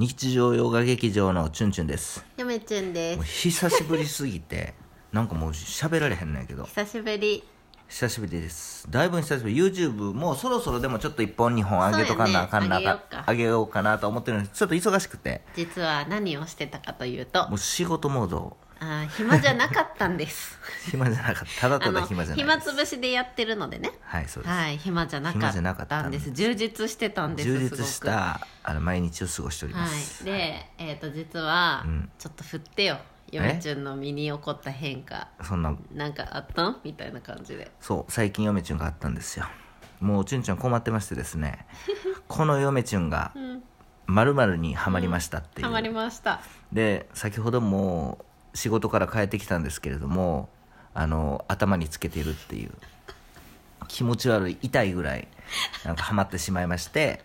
日常洋画劇場のチュンチュンです。やめちゅんでもうす久しぶりすぎて なんかもう喋られへんねんけど。久しぶり。久しぶりです。だいぶ久しぶり。YouTube もうそろそろでもちょっと1本2本上げとかなあかんなそうやね上げようか。上げようかなと思ってるんです。ちょっと忙しくて。実は何をしてたかというと。もう仕事モードあー暇じゃなかったんです。暇じゃなかった。ただただ暇じゃないです。暇つぶしでやってるのでね。はいそうです、はい暇じゃなかっったんでたんです。充実してたんです充実したあの毎日を過ごしておりまはす、い。でえっ、と実は、うん。ちょっと振ってよ。やめちゅんの身に起こった変化。そんな。なんかあった？んみたいな感じで。そう最近嫁ちゅんがあったんですよ。もうチュンチュン困ってましてですね。この嫁ちゅんがうん。まるにはまりましたっていう、ハマりました。で先ほども仕事から帰ってきたんですけれどもあの頭につけているっていう気持ち悪い痛いぐらいなんかハマってしまいまして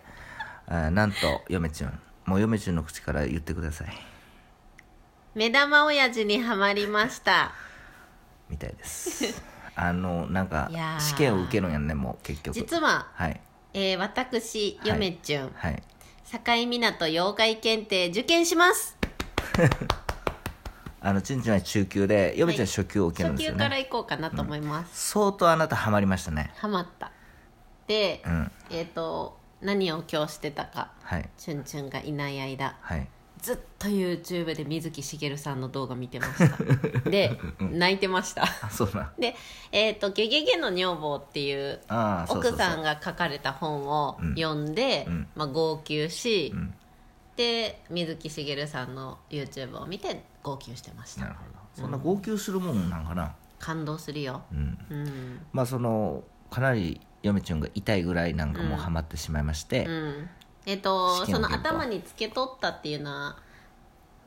あなんと嫁ちゅんもう嫁ちゅんの口から言ってください。目玉親父にはまりました。みたいです。あのなんか試験を受けるんやんねもう結局。実は、はい。えー私はい。嫁ちゅん、はい。境港妖怪検定受験します あのちんちんは中級で嫁ちゃんは初級を受けるん初ですよね、級から行こうかなと思います、相当あなたハマりましたね。ハマった。で、うん。えっ、と何を今日してたか。はい。チュンチュンがいない間。はい。ずっと YouTube で水木しげるさんの動画見てました。で泣いてました。あそうなんでえっ、と「ゲゲゲの女房」っていう奥さんが書かれた本をうん。読んで、うん。まあ、号泣し、ん。で水木しげるさんの YouTube を見て号泣してました。なるほど。そんな号泣するもんなんかな。感動するよ。うん。うん。まあそのかなり嫁ちゃんが痛いぐらいなんかもうハマってしまいまして、うん。えっ、とその試験を受けると頭につけとったっていうのは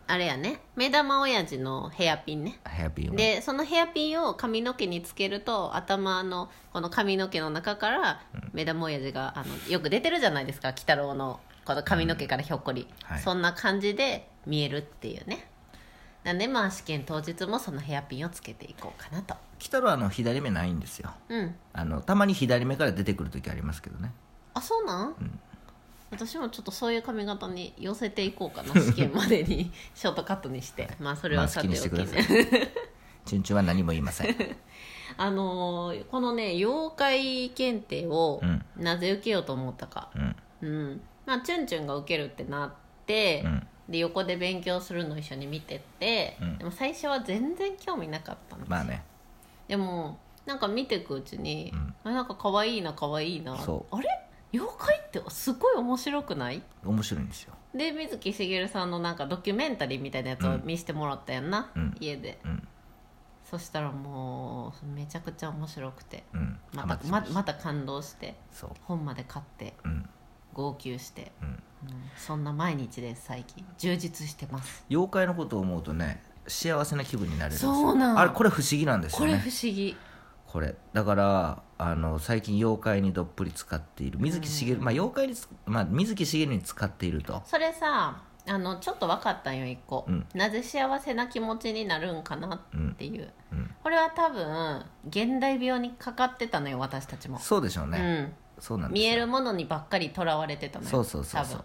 あれやね。目玉親父のヘアピンね。ヘアピンをでそのヘアピンを髪の毛につけると頭のこの髪の毛の中から目玉親父があのよく出てるじゃないですか。鬼太郎のこの髪の毛からひょっこり、はい。そんな感じで見えるっていうねなんでまあ試験当日もそのヘアピンをつけていこうかなと。北はあの左目ないんですよ。うん。あのたまに左目から出てくる時ありますけどね。あそうなん、私もちょっとそういう髪型に寄せていこうかな試験までに。ショートカットにして。まあそれはさておきにしてくださねい。チュンチュンは何も言いません。あのーこのね妖怪検定をうん。なぜ受けようと思ったか。うん。うん。まあチュンチュンが受けるってなって、うんで横で勉強するの一緒に見てて、うん。でも最初は全然興味なかったんですよ。まあね。でもなんか見ていくうちに、うん。あなんか可愛いな可愛いなそあれ？妖怪ってすごい面白くない？面白いんですよ。で水木しげるさんのなんかドキュメンタリーみたいなやつを見せてもらったやんな、うん。家で。うん。そしたらもうめちゃくちゃ面白くて。うん。まハマったまいままた感動してそう。本まで買って。うん号泣して、うん。うんそんな毎日です最近。充実してます。妖怪のことを思うとね幸せな気分になれるんですよ。そうなん。あれこれ不思議なんですよね。これ不思議。これ。だからあの最近妖怪にどっぷり使っている。水木しげる、まあ妖怪につ、まあ、水木しげるに使っていると。それさあのちょっと分かったんよ一個、うん。なぜ幸せな気持ちになるんかなっていう、うん。これは多分現代病にかかってたのよ私たちも、そうでしょうね、うんそうなん見えるものにばっかりとらわれてたのよそうそうそうそう。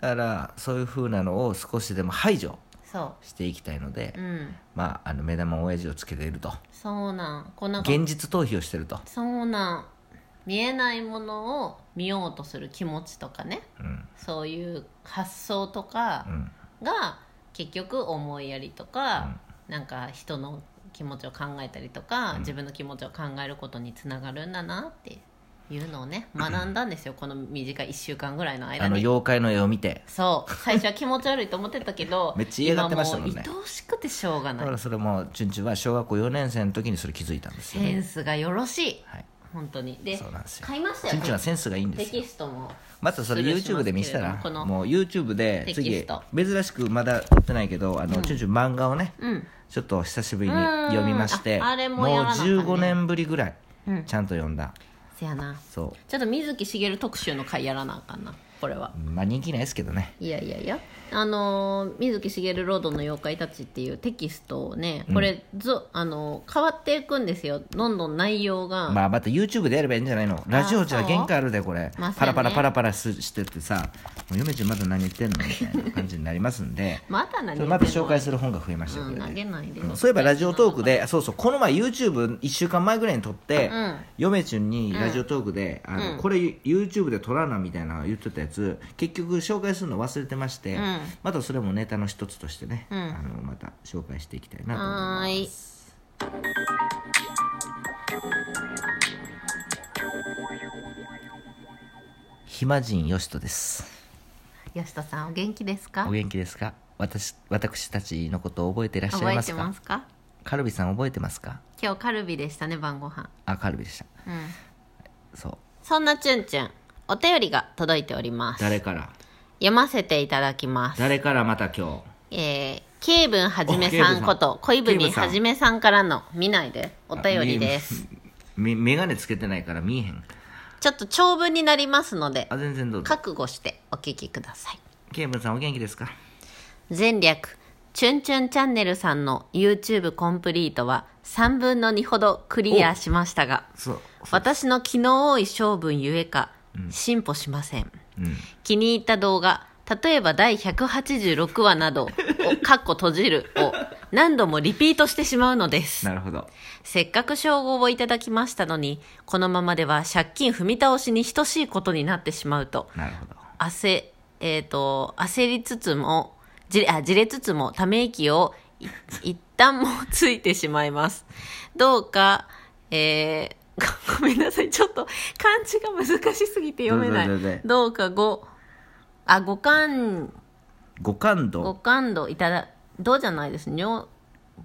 だからそういう風なのを少しでも排除そしていきたいので、ううん。まああの目玉親父をつけていると。そうなん。こうな現実逃避をしてると、そうなん。見えないものを見ようとする気持ちとかね。うん。そういう発想とかうん。が結局思いやりとか、なんか人の気持ちを考えたりとか、自分の気持ちを考えることにつながるんだなっていうのをね学んだんですよ。この短い1週間ぐらいの間あのに妖怪の絵を見て。そう。最初は気持ち悪いと思ってたけど めっちゃ嫌がってましたもんね。今もう愛おしくてしょうがない。だからそれもチュンチュンは小学校4年生の時にそれ気づいたんですよ、センスがよろしい。はい、本当に。でそうなんですよ。買いましたよ。チュンチュンはセンスがいいんでテすよ。キストも。またそれ失礼しま YouTube すで見せたらこの。もう YouTube でテキ次スト。珍しくまだ売ってないけどあの、チュンチュン漫画をねうん。ちょっと久しぶりに読みましてうんああれもやらなあかんね。15年ぶりぐらいうん。ちゃんと読んだ、せやな。そう。ちょっと水木しげる特集の回やらなあかんなこれは。まあ人気ないですけどね。いやいやいやあのー水木しげるロードの妖怪たちっていうテキストをねこれ、ずあのー変わっていくんですよどんどん内容が、まあまた YouTube でやればいいんじゃないの？ラジオじゃ限界あるでこれ、まあパラパラパラパラすしてってさ「もう嫁ちゃんまだ何言ってんの?」みたいな感じになりますんで。また何また紹介する本が増えましたうん投けどねげないで、そういえばラジオトークでそうそうこの前 YouTube1 週間前ぐらいに撮って、うん。嫁ちゅんにラジオトークで、あのうんこれ YouTube で撮らなみたいな言ってたやつ結局紹介するの忘れてまして、うんまたそれもネタの一つとしてね、うん。あのまた紹介していきたいなと思いはます。暇人よしとです。吉田さんお元気ですか？お元気ですか？私私たちのことを覚えていらっしゃい覚えてますかますか？カルビさん覚えてますか？今日カルビでしたね晩ご飯。あカルビでした。うん。そう。そんなチュンチュンお便りが届いております。誰から？読ませていただきます。誰からまた今日？えー、ケイブンはじめさおケイブンさんんこと恋文ケイブンさんはじめさんからの見ないでお便りです。み眼鏡つけてないから見えへん。ちょっと長文になりますのであ全然どうぞ。覚悟してお聞きください。ケイブンさんお元気ですか？前略チュンチュンチャンネルさんの YouTube コンプリートは3分の2ほどクリアしましたがそう私の気の多い性分ゆえか進歩しませんうん気に入った動画。例えば第186話などを「かっこ閉じる」を何度もリピートしてしまうのです。なるほど。せっかく称号をいただきましたのにこのままでは借金踏み倒しに等しいことになってしまうとなるほど。焦,、えー、と焦りつつもじれあじれつつもため息をい一旦もついてしまいます。どうかえーごめんなさい。ちょっと漢字が難しすぎて読めない。どうぞどうかご。あご感五感ご度感度いただどうじゃないです。尿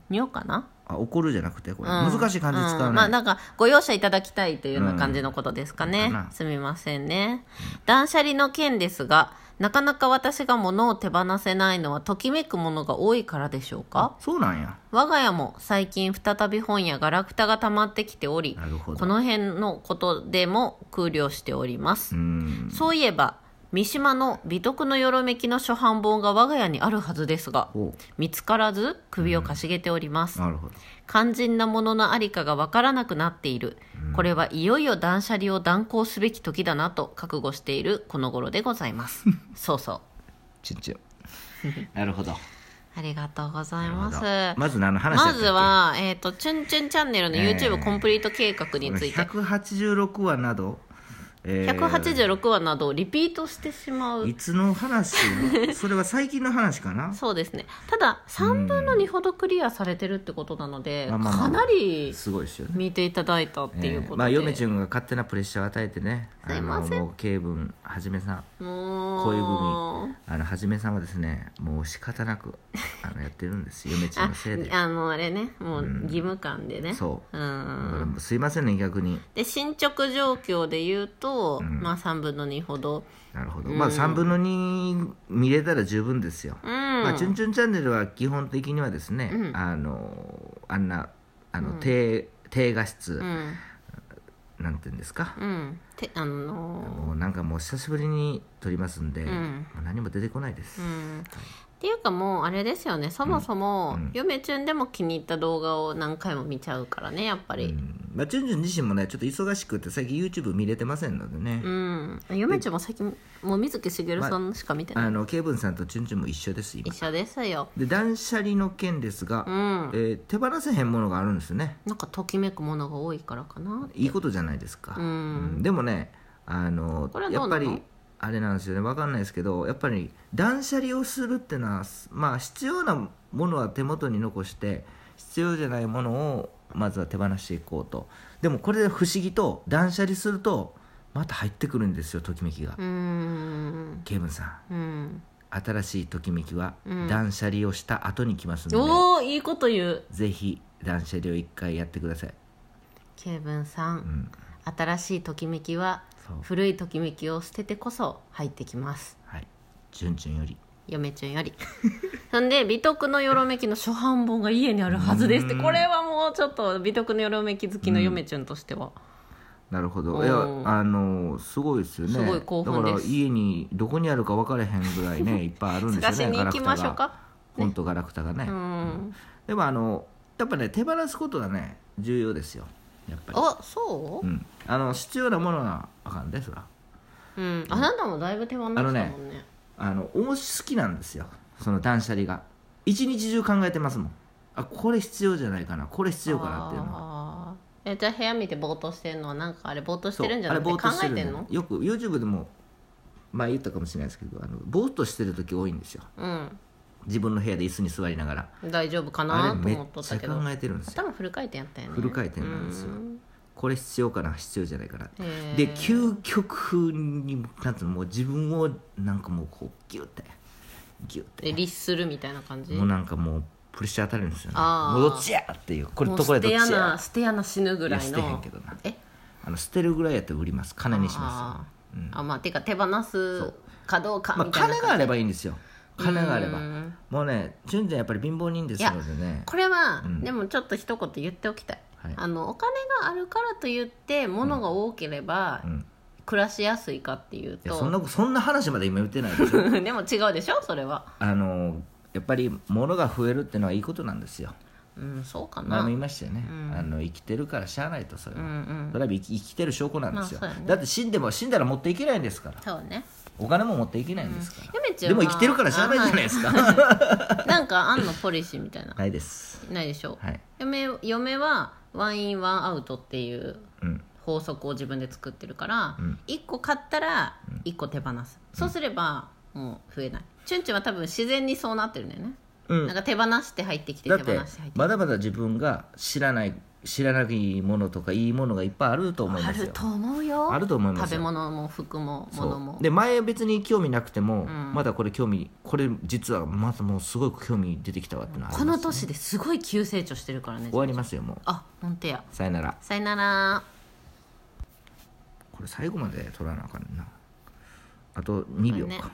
尿かな？あ怒るじゃなくてこれ、うん。難しい漢字使うね、ん。まあなんかご容赦いただきたいというような感じのことですかね、うん。すみませんね。断捨離の件ですがなかなか私が物を手放せないのはときめくものが多いからでしょうか？そうなんや。我が家も最近再び本やガラクタが溜まってきておりこの辺のことでも空慮しております。う、ん。そういえば三島の美徳のよろめきの初版本が我が家にあるはずですがお見つからず首をかしげております、なるほど。肝心なもののありかがわからなくなっている、これはいよいよ断捨離を断行すべき時だなと覚悟しているこの頃でございます。そうそう。チュンチュンなるほど。ありがとうございます。まず何の話まずは、えっ、と、チュンチュンチャンネルのえー YouTube コンプリート計画について、186話など、えー。186話などをリピートしてしまう。い。つの話それは最近の話かな？そうですね。ただ、3分の2ほどクリアされてるってことなので、まあまあまあ。かなりすごいですよね。見ていただいたっていうことで。えー。まあ嫁ちゃんが勝手なプレッシャーを与えてねすいません。あのもう慶文はじめさん。恋文。あのはじめさんはですねもう仕方なく あのやってるんです。嫁ちゃんあのせいで。あのあれね。もう義務感でね、そう。うん。だからもうすいませんね逆に。で進捗状況で言うと、まあ3分の2ほど。なるほど、まあ3分の2見れたら十分ですよ、うん、まあ、チュンチュンチャンネルは基本的にはですね、あのあんなあの、低低画質、うん。なんていうんですか、うん。てあのもうなんかもう久しぶりに撮りますんで、ん。もう何も出てこないです、うんっていうかもうあれですよね。そもそも、嫁チュンでも気に入った動画を何回も見ちゃうからねやっぱり。うん。まあ、チュンチュン自身もねちょっと忙しくて最近 YouTube 見れてませんのでね、うん、嫁チュンも最近もう水木しげるさんしか見てない、あのケイブンさんとチュンチュンも一緒です今。一緒ですよ。で断捨離の件ですが、うん。えー手放せへんものがあるんですよね。なんかときめくものが多いからかないいことじゃないですか、うん。うん。でもねあのこれはどうなの？やっぱりあれなんですよね。分かんないですけどやっぱり断捨離をするっていうのはまあ必要なものは手元に残して必要じゃないものをまずは手放していこうと。でもこれで不思議と断捨離するとまた入ってくるんですよときめきが、ケイブンさん。うん。新しいときめきはうん。断捨離をした後に来ますので、おおいいこと言う。ぜひ断捨離を一回やってください、ケイブンさん、うん、新しいときめきは古いときめきを捨ててこそ入ってきます。はい。チュンチュンより。嫁ちゃんより。そんで美徳のよろめきの初版本が家にあるはずですって。これはもうちょっと美徳のよろめき好きの嫁ちゃんとしては、なるほど。うん。いやあのすごいですよね。すごい興奮です。だから家にどこにあるか分からへんぐらいね いっぱいあるんですよね探しに行きましょうか。本とガラクタがね、うん。でもあのやっぱね手放すことはね重要ですよやっぱり。あそう？うん、あの必要なものはあかんでそらうん。あなたもだいぶ手放したもんね。あのおもし好きなんですよ。その断捨離が。一日中考えてますもん。あこれ必要じゃないかな。これ必要かなっていうのは。えじゃあ部屋見てぼーっとしてるのはなんかあれぼーっとしてるんじゃなくて考えてんの？よく YouTube でも前言ったかもしれないですけどあのぼーっとしてる時多いんですよ。うん自分の部屋で椅子に座りながら。大丈夫かあなと思っとったけど。えてるんですよ。頭フル回転やったよね。フル回転なんですよ。うん。これ必要かな必要じゃないかな。で究極になんつうのもう自分をなんかもうこうギュッてギュッて。で律するみたいな感じ？もうなんかもうプレッシャー当たるんですよね。もうどっちやっていうこれとこれどっちや。な捨てやな死ぬぐらいいや捨てへんのけどな。え？あの捨てるぐらいやったら売ります。金にしまあすよ、ーあまあてか手放すかどうかまあ、みたいな金があればばいいんですよ金があれば。うん。もうね純ちゃんやっぱり貧乏人ですのでねこれは、うん。でもちょっと一言言っておきたい、はい。あのお金があるからといって物が多ければ、うん。暮らしやすいかっていうと。そんなそんな話まで今言ってないでしょ。でも違うでしょそれは。あのやっぱり物が増えるってのはいいことなんですよ。うんそうかな。前も言いましたよね、うん。あの生きてるからしゃあないとそれは、うんうん。それは生きてる証拠なんですよ、まあね。だって死んでも死んだら持っていけないんですから。そうねお金も持っていけないんですから、ゆめちゃんはでも生きてるからしゃあないじゃないですか、なんかあんのポリシーみたいな。ないです。ないでしょ、はい。嫁嫁はワンインワンアウトっていううん。法則を自分で作ってるから、うん。1個買ったら1個手放す、そうすればもう増えない。チュンチュンは多分自然にそうなってるんだよね、うん。なんか手放して入ってきて手放して入ってきて。まだまだ自分が知らない知らないものとかいいものがいっぱいあると思いあますよ。ると思うよ。あると思いますよ。食べ物も服も物もで前別に興味なくても、ん。まだこれ興味これ実はまたもうすごい興味出てきたわってのはあこの年ですごい急成長してるからね終わりますよもう。あ本当や。さよなら。さよなら。これ最後まで取らなあかんな。あと2秒か、